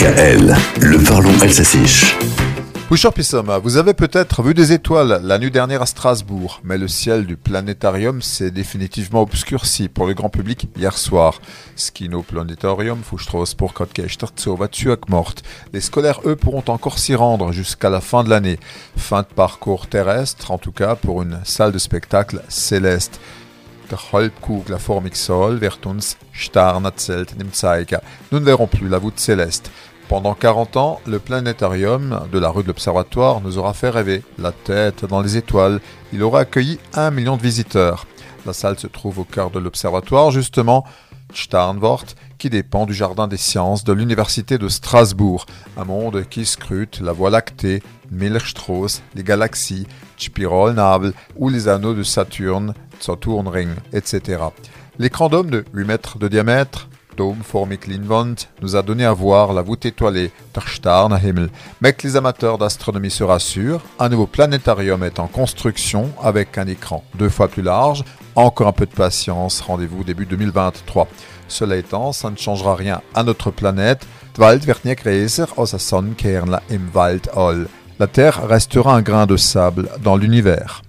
DKL, le parlons Elsassiche. Bouchard Pissoma, vous avez peut-être vu des étoiles la nuit dernière à Strasbourg, mais le ciel du planétarium s'est définitivement obscurci pour le grand public hier soir. Skino Planétarium, Fustrauss pour mort. Les scolaires, eux, pourront encore s'y rendre jusqu'à la fin de l'année. Fin de parcours terrestre, en tout cas pour une salle de spectacle céleste. Der Halbkugel uns Zeiger. Nous ne verrons plus la voûte céleste. Pendant 40 ans, le planétarium de la rue de l'Observatoire nous aura fait rêver. La tête dans les étoiles, il aura accueilli un million de visiteurs. La salle se trouve au cœur de l'Observatoire, justement, Starnwort, qui dépend du Jardin des Sciences de l'Université de Strasbourg, un monde qui scrute la Voie lactée, Milchstrasse, les galaxies, Spiralnabel ou les anneaux de Saturne, Saturnring, etc. L'écran d'homme de 8 mètres de diamètre, Domformig Linwand nous a donné à voir la voûte étoilée Sternenhimmel. Mais que les amateurs d'astronomie se rassurent, un nouveau planétarium est en construction avec un écran deux fois plus large. Encore un peu de patience, rendez-vous début 2023. Cela étant, ça ne changera rien à notre planète. Wird nie größer im. La Terre restera un grain de sable dans l'univers.